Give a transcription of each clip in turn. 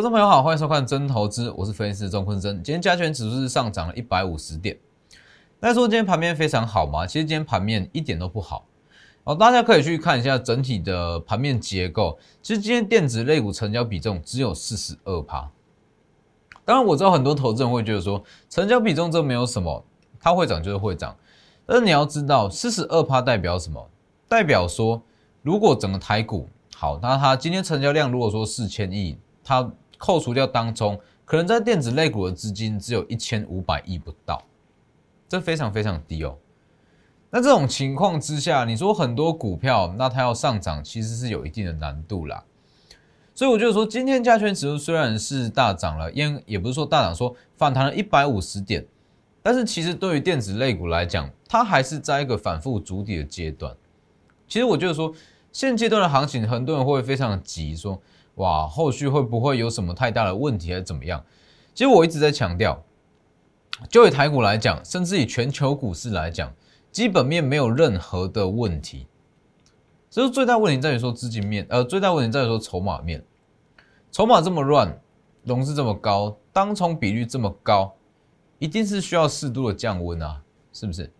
观众朋友好，欢迎收看真投资，我是分析师钟坤真。今天加权指数是上涨了一百五十点。那说今天盘面非常好吗？其实今天盘面一点都不好。哦，大家可以去看一下整体的盘面结构。其实今天电子类股成交比重只有四十二趴。当然我知道很多投资人会觉得说，成交比重这没有什么，它会涨就是会涨。但是你要知道，四十二趴代表什么？代表说，如果整个台股好，那它今天成交量如果说四千亿。它扣除掉当中，可能在电子类股的资金只有一千五百亿不到，这非常非常低哦。那这种情况之下，你说很多股票，那它要上涨，其实是有一定的难度啦。所以我就说，今天加权指数虽然是大涨了，因也不是说大涨，说反弹了一百五十点，但是其实对于电子类股来讲，它还是在一个反复筑底的阶段。其实我就是说，现阶段的行情，很多人会非常急说。哇，后续会不会有什么太大的问题，还是怎么样？其实我一直在强调，就以台股来讲，甚至以全球股市来讲，基本面没有任何的问题。只是最大问题在于说资金面，呃，最大问题在于说筹码面。筹码这么乱，融资这么高，当冲比率这么高，一定是需要适度的降温啊，是不是？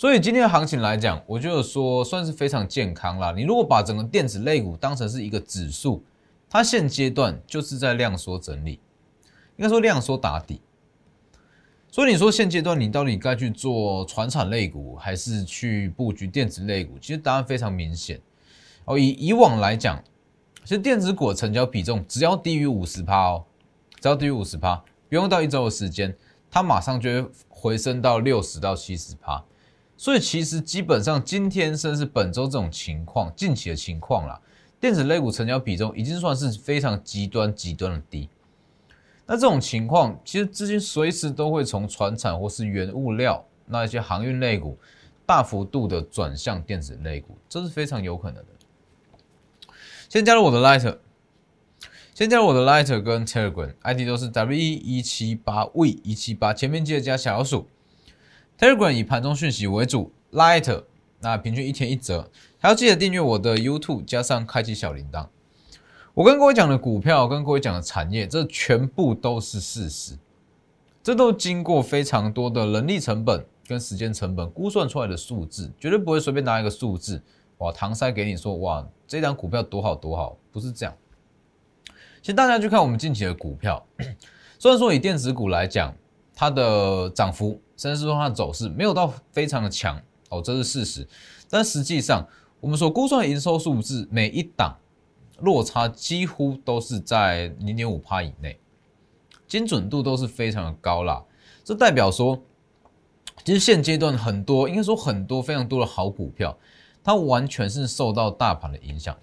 所以今天的行情来讲，我觉得说算是非常健康啦。你如果把整个电子类股当成是一个指数，它现阶段就是在量缩整理，应该说量缩打底。所以你说现阶段你到底该去做传产类股，还是去布局电子类股？其实答案非常明显哦。以以往来讲，其实电子股成交比重只要低于五十趴哦，只要低于五十趴，不用到一周的时间，它马上就会回升到六十到七十趴。所以其实基本上今天甚至本周这种情况，近期的情况啦，电子类股成交比重已经算是非常极端极端的低。那这种情况，其实资金随时都会从船产或是原物料那一些航运类股，大幅度的转向电子类股，这是非常有可能的。先加入我的 Lighter，先加入我的 Lighter 跟 Telegram，ID 都是 W 一七八 V 一七八，前面记得加小老鼠。Telegram 以盘中讯息为主，Light 那平均一天一折，还要记得订阅我的 YouTube，加上开启小铃铛。我跟各位讲的股票，跟各位讲的产业，这全部都是事实，这都经过非常多的人力成本跟时间成本估算出来的数字，绝对不会随便拿一个数字哇搪塞给你说哇这张股票多好多好，不是这样。其实大家去看我们近期的股票，虽然说以电子股来讲，它的涨幅。甚至说它的走势没有到非常的强哦，这是事实。但实际上，我们所估算的营收数字，每一档落差几乎都是在零点五帕以内，精准度都是非常的高啦。这代表说，其实现阶段很多，应该说很多非常多的好股票，它完全是受到大盘的影响。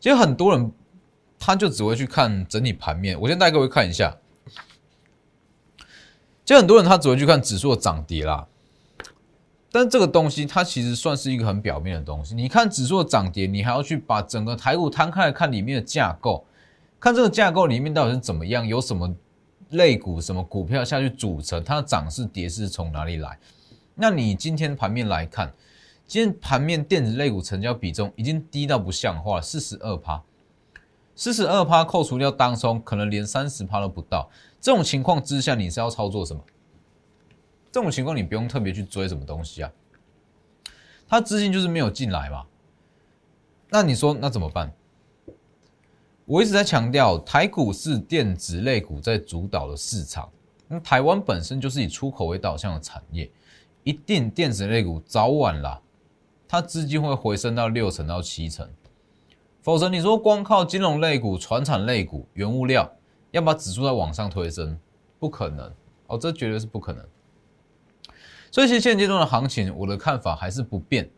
其实很多人他就只会去看整体盘面。我先带各位看一下。就很多人他只会去看指数的涨跌啦，但这个东西它其实算是一个很表面的东西。你看指数的涨跌，你还要去把整个台股摊开来看里面的架构，看这个架构里面到底是怎么样，有什么类股、什么股票下去组成，它的涨势、跌势从哪里来？那你今天盘面来看，今天盘面电子类股成交比重已经低到不像话，四十二趴，四十二趴扣除掉当中，可能连三十趴都不到。这种情况之下，你是要操作什么？这种情况你不用特别去追什么东西啊，它资金就是没有进来嘛。那你说那怎么办？我一直在强调，台股是电子类股在主导的市场。那台湾本身就是以出口为导向的产业，一定电子类股早晚啦，它资金会回升到六成到七成。否则你说光靠金融类股、船产类股、原物料。要把指数再往上推升，不可能哦，这绝对是不可能。所以，其实现阶段的行情，我的看法还是不变。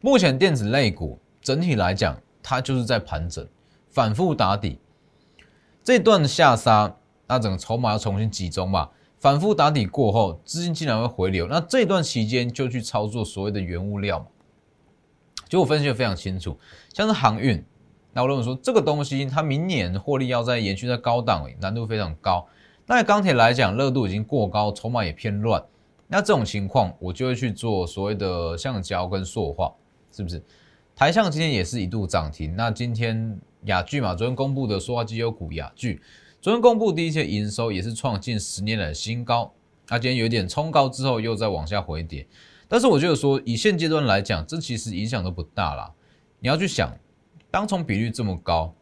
目前电子类股整体来讲，它就是在盘整、反复打底。这段下杀，那整个筹码要重新集中嘛？反复打底过后，资金竟然会回流，那这段期间就去操作所谓的原物料嘛？就我分析的非常清楚，像是航运。那我认为说这个东西，它明年获利要在延续在高档，难度非常高。那钢铁来讲，热度已经过高，筹码也偏乱。那这种情况，我就会去做所谓的橡胶跟塑化，是不是？台橡今天也是一度涨停。那今天雅聚嘛，昨天公布的塑化机优股雅聚，昨天公布第一些营收也是创近十年来的新高，那今天有点冲高之后又再往下回跌，但是我觉得说以现阶段来讲，这其实影响都不大啦。你要去想，当冲比率这么高，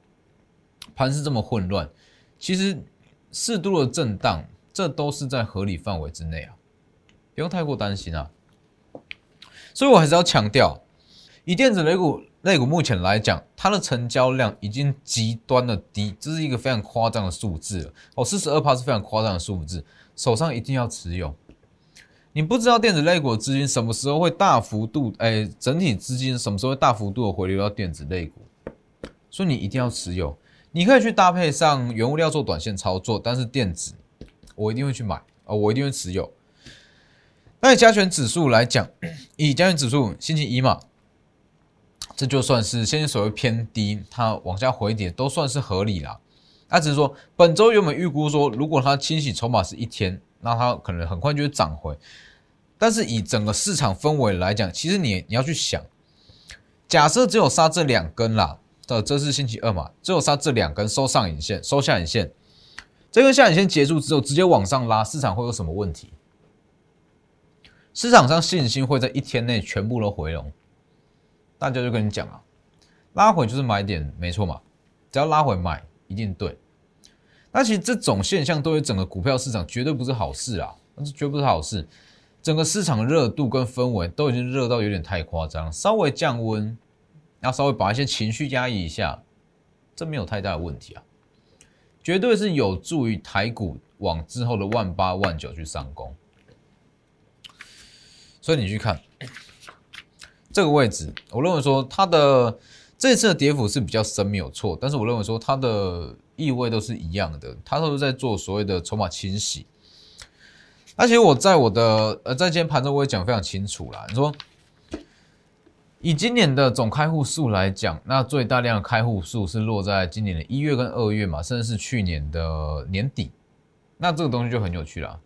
盘势这么混乱，其实适度的震荡，这都是在合理范围之内啊，不用太过担心啊。所以我还是要强调，以电子类股类股目前来讲，它的成交量已经极端的低，这是一个非常夸张的数字了。哦，四十二趴是非常夸张的数字，手上一定要持有。你不知道电子类股资金什么时候会大幅度，哎，整体资金什么时候会大幅度的回流到电子类股，所以你一定要持有。你可以去搭配上原物料做短线操作，但是电子我一定会去买啊，我一定会持有。那以加权指数来讲，以加权指数星期一嘛，这就算是现在所谓偏低，它往下回跌都算是合理啦。那只是说本周原本预估说，如果它清洗筹码是一天。那它可能很快就会涨回，但是以整个市场氛围来讲，其实你你要去想，假设只有杀这两根啦，的这是星期二嘛，只有杀这两根收上影线，收下影线，这根下影线结束之后直接往上拉，市场会有什么问题？市场上信心会在一天内全部都回笼，大家就跟你讲啊，拉回就是买点，没错嘛，只要拉回买一定对。那其实这种现象对于整个股票市场绝对不是好事啊，那是绝不是好事。整个市场热度跟氛围都已经热到有点太夸张，稍微降温，要稍微把一些情绪压抑一下，这没有太大的问题啊，绝对是有助于台股往之后的万八万九去上攻。所以你去看这个位置，我认为说它的这次的跌幅是比较深，没有错，但是我认为说它的。意味都是一样的，它都是在做所谓的筹码清洗。而且我在我的呃，在今天盘中我也讲非常清楚啦。你说以今年的总开户数来讲，那最大量的开户数是落在今年的一月跟二月嘛，甚至是去年的年底。那这个东西就很有趣了。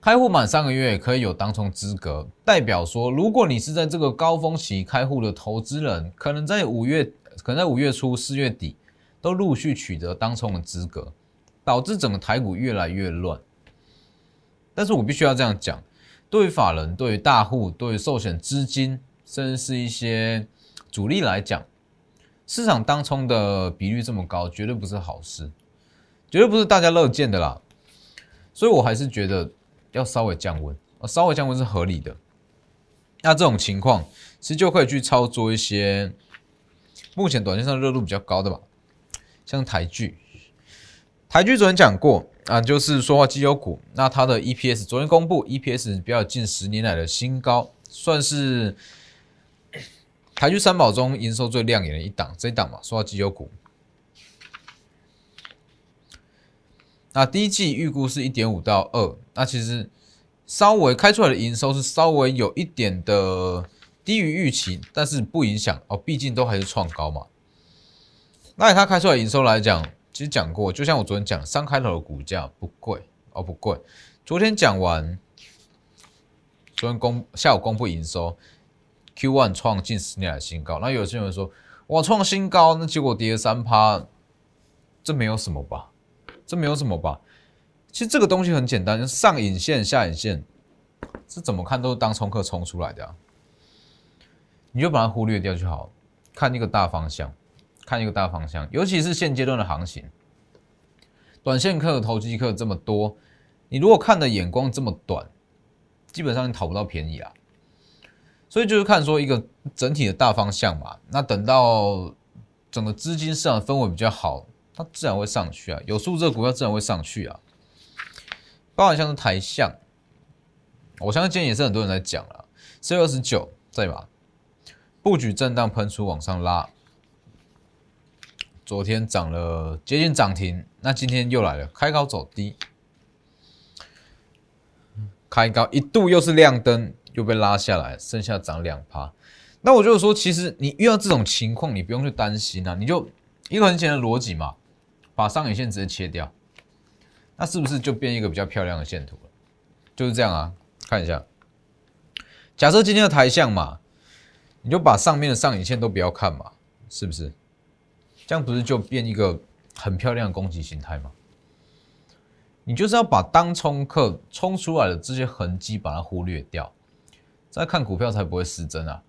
开户满三个月可以有当冲资格，代表说，如果你是在这个高峰期开户的投资人，可能在五月，可能在五月初、四月底。都陆续取得当冲的资格，导致整个台股越来越乱。但是我必须要这样讲，对于法人、对于大户、对于寿险资金，甚至是一些主力来讲，市场当冲的比率这么高，绝对不是好事，绝对不是大家乐见的啦。所以我还是觉得要稍微降温，稍微降温是合理的。那这种情况，其实就可以去操作一些目前短线上热度比较高的吧。像台剧，台剧昨天讲过啊，就是说话机油股，那它的 EPS 昨天公布，EPS 比较近十年来的新高，算是台剧三宝中营收最亮眼的一档，这一档嘛，说到绩优股。那第一季预估是一点五到二，那其实稍微开出来的营收是稍微有一点的低于预期，但是不影响哦，毕竟都还是创高嘛。那以它开出来营收来讲，其实讲过，就像我昨天讲，三开头的股价不贵哦，不贵。昨天讲完，昨天公下午公布营收，Q one 创近十年来新高。那有些人说，哇，创新高，那结果跌了三趴，这没有什么吧？这没有什么吧？其实这个东西很简单，上影线、下影线，是怎么看都是当冲客冲出来的，你就把它忽略掉就好，看一个大方向。看一个大方向，尤其是现阶段的行情，短线客、投机客这么多，你如果看的眼光这么短，基本上你讨不到便宜啊。所以就是看说一个整体的大方向嘛。那等到整个资金市场氛围比较好，它自然会上去啊。有数字的股票自然会上去啊。包含像是台象，我相信今天也是很多人在讲了。四月二十九对吧？布局震荡喷出往上拉。昨天涨了接近涨停，那今天又来了，开高走低，开高一度又是亮灯，又被拉下来，剩下涨两趴。那我就说，其实你遇到这种情况，你不用去担心啊，你就一个很简单的逻辑嘛，把上影线直接切掉，那是不是就变一个比较漂亮的线图了？就是这样啊，看一下，假设今天的台象嘛，你就把上面的上影线都不要看嘛，是不是？这样不是就变一个很漂亮的攻击形态吗？你就是要把当冲客冲出来的这些痕迹把它忽略掉，在看股票才不会失真啊。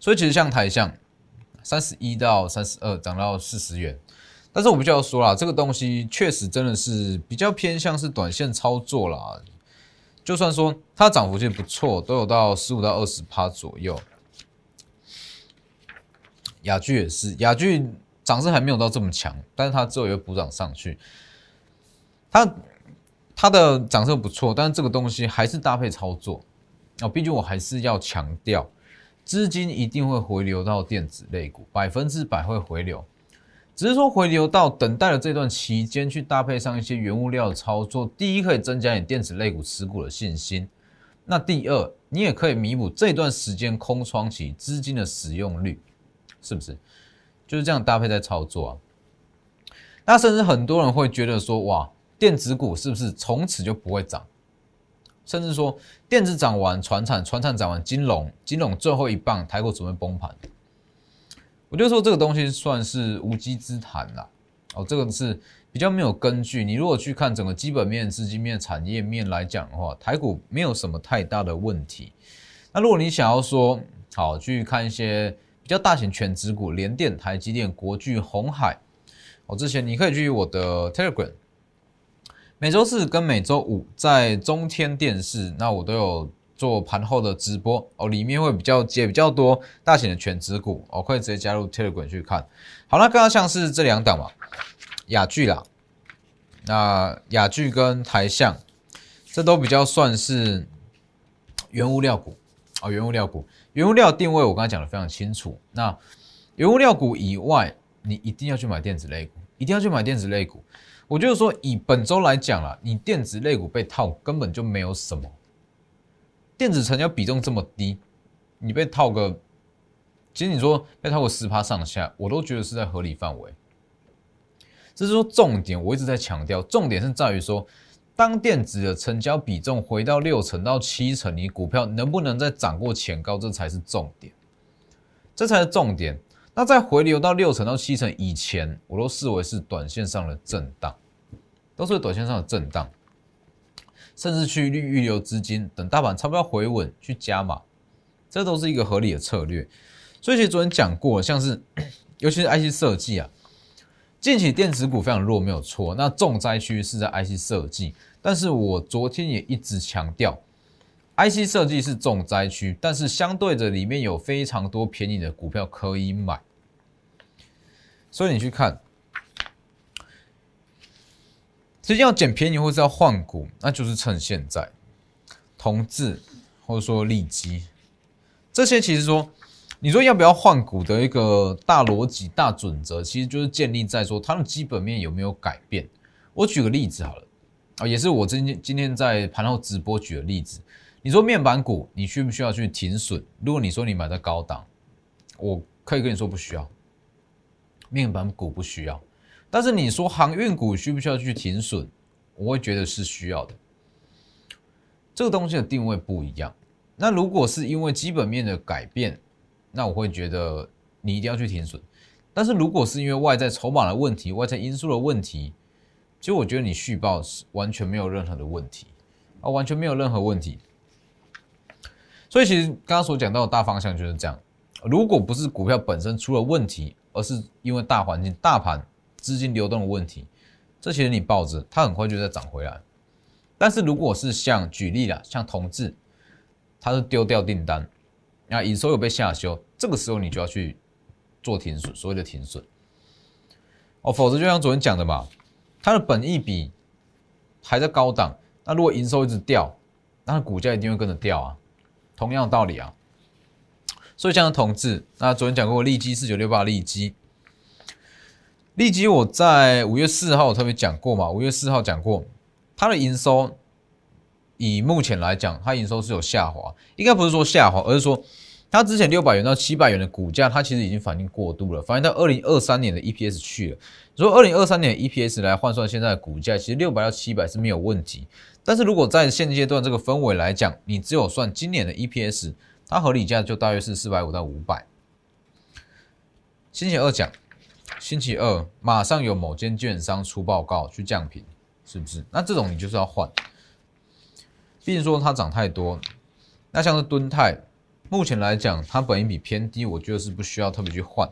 所以其实像台象三十一到三十二涨到四十元，但是我比较说啦，这个东西确实真的是比较偏向是短线操作啦。就算说它涨幅其实不错，都有到十五到二十趴左右。雅居也是，雅居涨势还没有到这么强，但是它之后也会补涨上去。它它的涨势不错，但是这个东西还是搭配操作啊。毕竟我还是要强调，资金一定会回流到电子类股，百分之百会回流。只是说回流到等待的这段期间，去搭配上一些原物料的操作，第一可以增加你电子类股持股的信心。那第二，你也可以弥补这段时间空窗期资金的使用率，是不是？就是这样搭配在操作啊。那甚至很多人会觉得说，哇。电子股是不是从此就不会涨？甚至说电子涨完，船产船产涨完，金融金融最后一棒，台股准备崩盘。我就说这个东西算是无稽之谈啦。哦，这个是比较没有根据。你如果去看整个基本面、资金面、产业面来讲的话，台股没有什么太大的问题。那如果你想要说好去看一些比较大型全指股，联电、台积电、国巨、红海，哦，之前你可以去我的 Telegram。每周四跟每周五在中天电视，那我都有做盘后的直播哦，里面会比较接比较多大型的全指股哦，可以直接加入 Telegram 去看。好，那刚刚像是这两档嘛，雅聚啦，那雅聚跟台象，这都比较算是原物料股啊，原物料股，原物料定位我刚才讲的非常清楚。那原物料股以外，你一定要去买电子类股，一定要去买电子类股。我就是说，以本周来讲啦，你电子类股被套根本就没有什么，电子成交比重这么低，你被套个，其实你说被套个十趴上下，我都觉得是在合理范围。这是说重点，我一直在强调，重点是在于说，当电子的成交比重回到六成到七成，你股票能不能再涨过前高，这才是重点，这才是重点。那在回流到六成到七成以前，我都视为是短线上的震荡，都是短线上的震荡，甚至去预预留资金，等大盘差不多回稳去加码，这都是一个合理的策略。所以其实昨天讲过，像是 尤其是 IC 设计啊，近期电子股非常弱，没有错。那重灾区是在 IC 设计，但是我昨天也一直强调。IC 设计是重灾区，但是相对的里面有非常多便宜的股票可以买，所以你去看，实际要捡便宜或是要换股，那就是趁现在，同质或者说利基这些，其实说你说要不要换股的一个大逻辑、大准则，其实就是建立在说它的基本面有没有改变。我举个例子好了，啊，也是我今天今天在盘后直播举的例子。你说面板股，你需不需要去停损？如果你说你买在高档，我可以跟你说不需要，面板股不需要。但是你说航运股需不需要去停损？我会觉得是需要的。这个东西的定位不一样。那如果是因为基本面的改变，那我会觉得你一定要去停损。但是如果是因为外在筹码的问题、外在因素的问题，其实我觉得你续报是完全没有任何的问题啊，完全没有任何问题。所以其实刚刚所讲到的大方向就是这样。如果不是股票本身出了问题，而是因为大环境、大盘资金流动的问题，这其实你抱着它很快就再涨回来。但是如果是像举例啦，像同志，它是丢掉订单，那营收有被下修，这个时候你就要去做停损，所谓的停损。哦，否则就像昨天讲的嘛，它的本益比还在高档，那如果营收一直掉，那股价一定会跟着掉啊。同样的道理啊，所以像同志，那昨天讲过利基四九六八利基，利基我在五月四号特别讲过嘛，五月四号讲过，它的营收以目前来讲，它营收是有下滑，应该不是说下滑，而是说它之前六百元到七百元的股价，它其实已经反应过度了，反映到二零二三年的 EPS 去了。如果二零二三年 EPS 来换算现在的股价，其实六百到七百是没有问题。但是如果在现阶段这个氛围来讲，你只有算今年的 EPS，它合理价就大约是四百五到五百。星期二讲星期二马上有某间券商出报告去降频，是不是？那这种你就是要换。毕竟说它涨太多，那像是敦泰，目前来讲它本益比偏低，我觉得是不需要特别去换。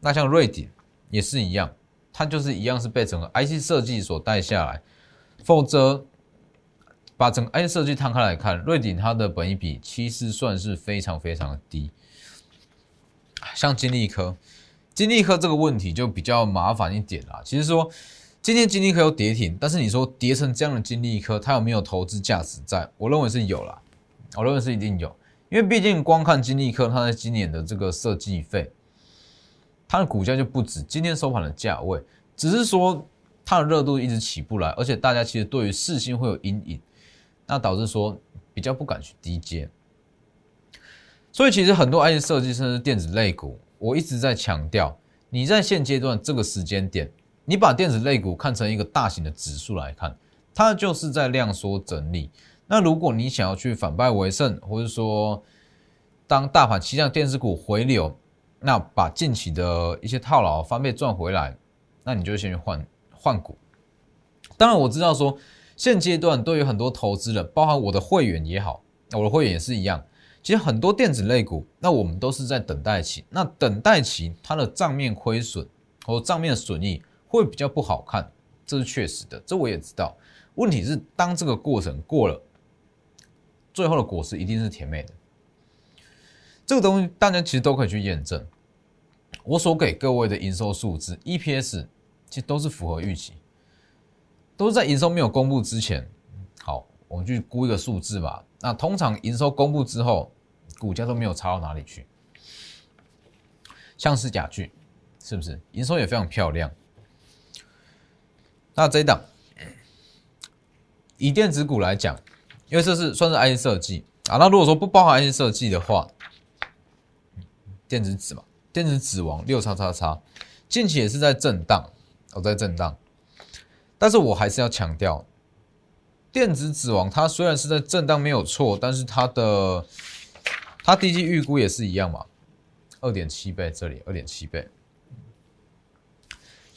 那像瑞鼎也是一样，它就是一样是被整个 IC 设计所带下来，否则把整个 IC 设计摊开来看，瑞鼎它的本益比其实算是非常非常的低。像金立科，金立科这个问题就比较麻烦一点啦。其实说。今天金立科有跌停，但是你说跌成这样的金立科，它有没有投资价值？在我认为是有啦，我认为是一定有，因为毕竟光看金立科，它在今年的这个设计费，它的股价就不止今天收盘的价位，只是说它的热度一直起不来，而且大家其实对于四星会有阴影，那导致说比较不敢去低接，所以其实很多 IC 设计甚至电子类股，我一直在强调，你在现阶段这个时间点。你把电子类股看成一个大型的指数来看，它就是在量缩整理。那如果你想要去反败为胜，或者说当大盘期向电子股回流，那把近期的一些套牢翻倍赚回来，那你就先去换换股。当然我知道说现阶段对于很多投资人，包含我的会员也好，我的会员也是一样。其实很多电子类股，那我们都是在等待期。那等待期它的账面亏损或账面损益。会比较不好看，这是确实的，这我也知道。问题是，当这个过程过了，最后的果实一定是甜美的。这个东西大家其实都可以去验证。我所给各位的营收数字 EPS，其实都是符合预期，都是在营收没有公布之前。好，我们去估一个数字吧。那通常营收公布之后，股价都没有差到哪里去。像是甲具，是不是营收也非常漂亮？那这一档，以电子股来讲，因为这是算是 IC 设计啊。那如果说不包含 IC 设计的话，电子纸嘛，电子纸王六叉叉叉，近期也是在震荡，哦，在震荡。但是我还是要强调，电子纸王它虽然是在震荡没有错，但是它的它低级预估也是一样嘛，二点七倍这里二点七倍。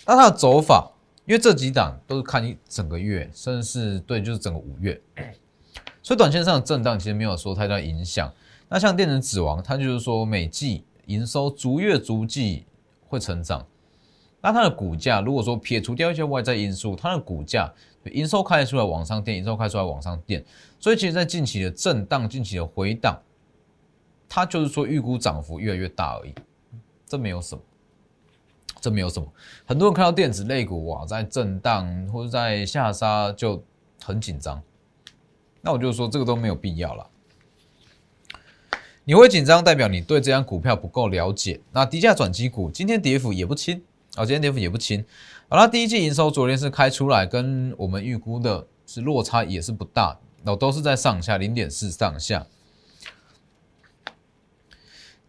那它的走法？因为这几档都是看一整个月，甚至是对，就是整个五月，所以短线上的震荡其实没有说太大影响。那像电子指王，它就是说每季营收逐月逐季会成长，那它的股价如果说撇除掉一些外在因素，它的股价营收开出来往上垫，营收开出来往上垫，所以其实，在近期的震荡、近期的回档，它就是说预估涨幅越来越大而已，这没有什么。这没有什么，很多人看到电子类股哇在震荡或者在下杀就很紧张，那我就说这个都没有必要了。你会紧张，代表你对这张股票不够了解。那低价转机股今天跌幅也不轻啊，今天跌幅也不轻。好了，第一季营收昨天是开出来，跟我们预估的是落差也是不大，那都是在上下零点四上下。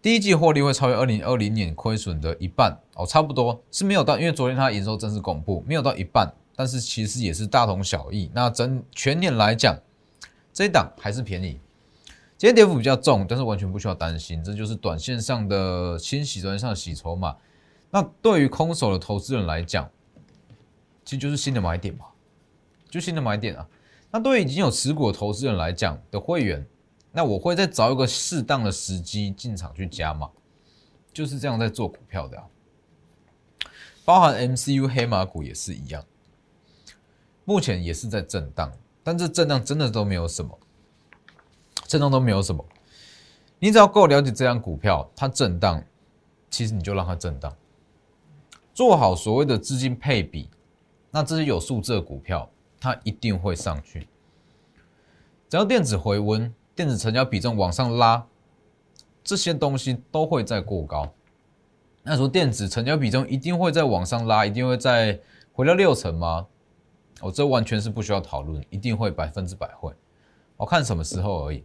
第一季获利会超越二零二零年亏损的一半哦，差不多是没有到，因为昨天它营收正式公布，没有到一半，但是其实也是大同小异。那整全年来讲，这一档还是便宜。今天跌幅比较重，但是完全不需要担心，这就是短线上的清洗，短线上的洗筹码。那对于空手的投资人来讲，其实就是新的买点嘛，就新的买点啊。那对于已经有持股的投资人来讲的会员。那我会再找一个适当的时机进场去加码，就是这样在做股票的，包含 MCU 黑马股也是一样，目前也是在震荡，但这震荡真的都没有什么，震荡都没有什么，你只要够了解这张股票，它震荡，其实你就让它震荡，做好所谓的资金配比，那这些有数字的股票，它一定会上去，只要电子回温。电子成交比重往上拉，这些东西都会在过高。那说电子成交比重一定会在往上拉，一定会在回到六成吗？哦，这完全是不需要讨论，一定会百分之百会。我看什么时候而已，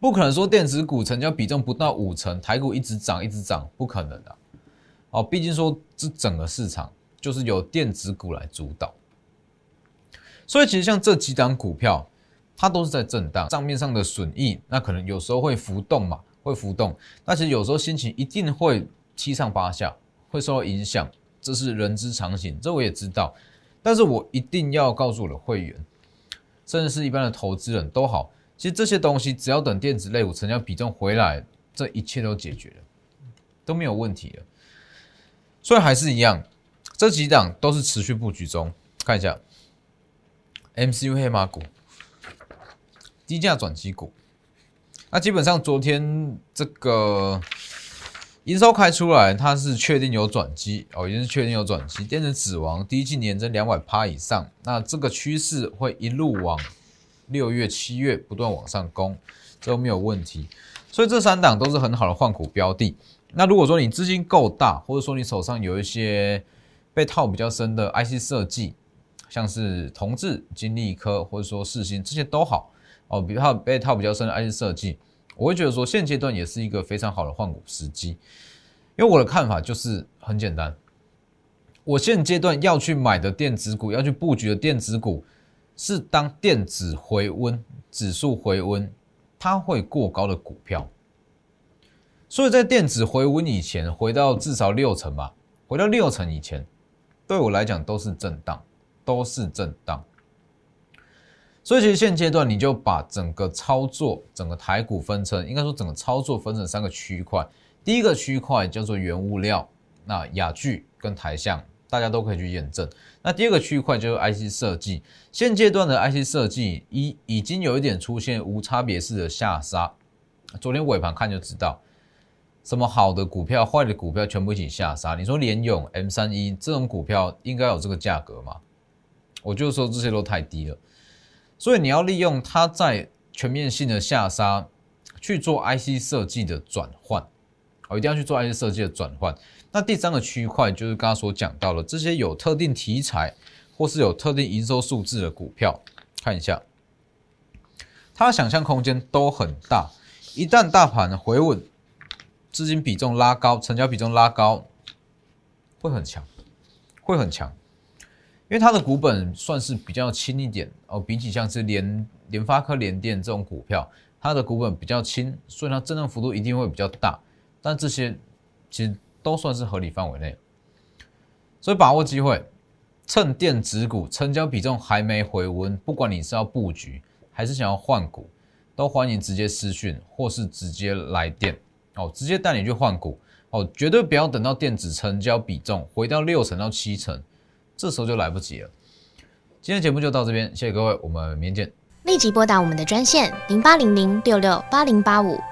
不可能说电子股成交比重不到五成，台股一直涨一直涨，不可能的。哦，毕竟说这整个市场就是由电子股来主导，所以其实像这几档股票。它都是在震荡，账面上的损益，那可能有时候会浮动嘛，会浮动。那其实有时候心情一定会七上八下，会受到影响。这是人之常情，这我也知道。但是我一定要告诉我的会员，甚至是一般的投资人都好，其实这些东西只要等电子类股成交比重回来，这一切都解决了，都没有问题了。所以还是一样，这几档都是持续布局中。看一下 MCU 黑马股、低价转机股，那基本上昨天这个。营收开出来，它是确定有转机哦，已经是确定有转机。电子指王第一季年增两百趴以上，那这个趋势会一路往六月、七月不断往上攻，都没有问题。所以这三档都是很好的换股标的。那如果说你资金够大，或者说你手上有一些被套比较深的 IC 设计，像是同志、金立科或者说世新这些都好哦，比较被套比较深的 IC 设计。我会觉得说，现阶段也是一个非常好的换股时机，因为我的看法就是很简单，我现阶段要去买的电子股，要去布局的电子股，是当电子回温、指数回温，它会过高的股票。所以在电子回温以前，回到至少六成吧，回到六成以前，对我来讲都是震荡，都是震荡。所以其实现阶段你就把整个操作、整个台股分成，应该说整个操作分成三个区块。第一个区块叫做原物料，那雅聚跟台象大家都可以去验证。那第二个区块就是 IC 设计，现阶段的 IC 设计已已经有一点出现无差别式的下杀。昨天尾盘看就知道，什么好的股票、坏的股票全部一起下杀。你说联勇 M 三一这种股票应该有这个价格吗？我就说这些都太低了。所以你要利用它在全面性的下杀去做 IC 设计的转换，哦，一定要去做 IC 设计的转换。那第三个区块就是刚刚所讲到的这些有特定题材或是有特定营收数字的股票，看一下，它想象空间都很大。一旦大盘回稳，资金比重拉高，成交比重拉高，会很强，会很强。因为它的股本算是比较轻一点哦，比起像是联联发科、联电这种股票，它的股本比较轻，所以它震荡幅度一定会比较大。但这些其实都算是合理范围内，所以把握机会，趁电子股成交比重还没回温，不管你是要布局还是想要换股，都欢迎直接私讯或是直接来电哦，直接带你去换股哦，绝对不要等到电子成交比重回到六成到七成。这时候就来不及了。今天节目就到这边，谢谢各位，我们明天见。立即拨打我们的专线零八零零六六八零八五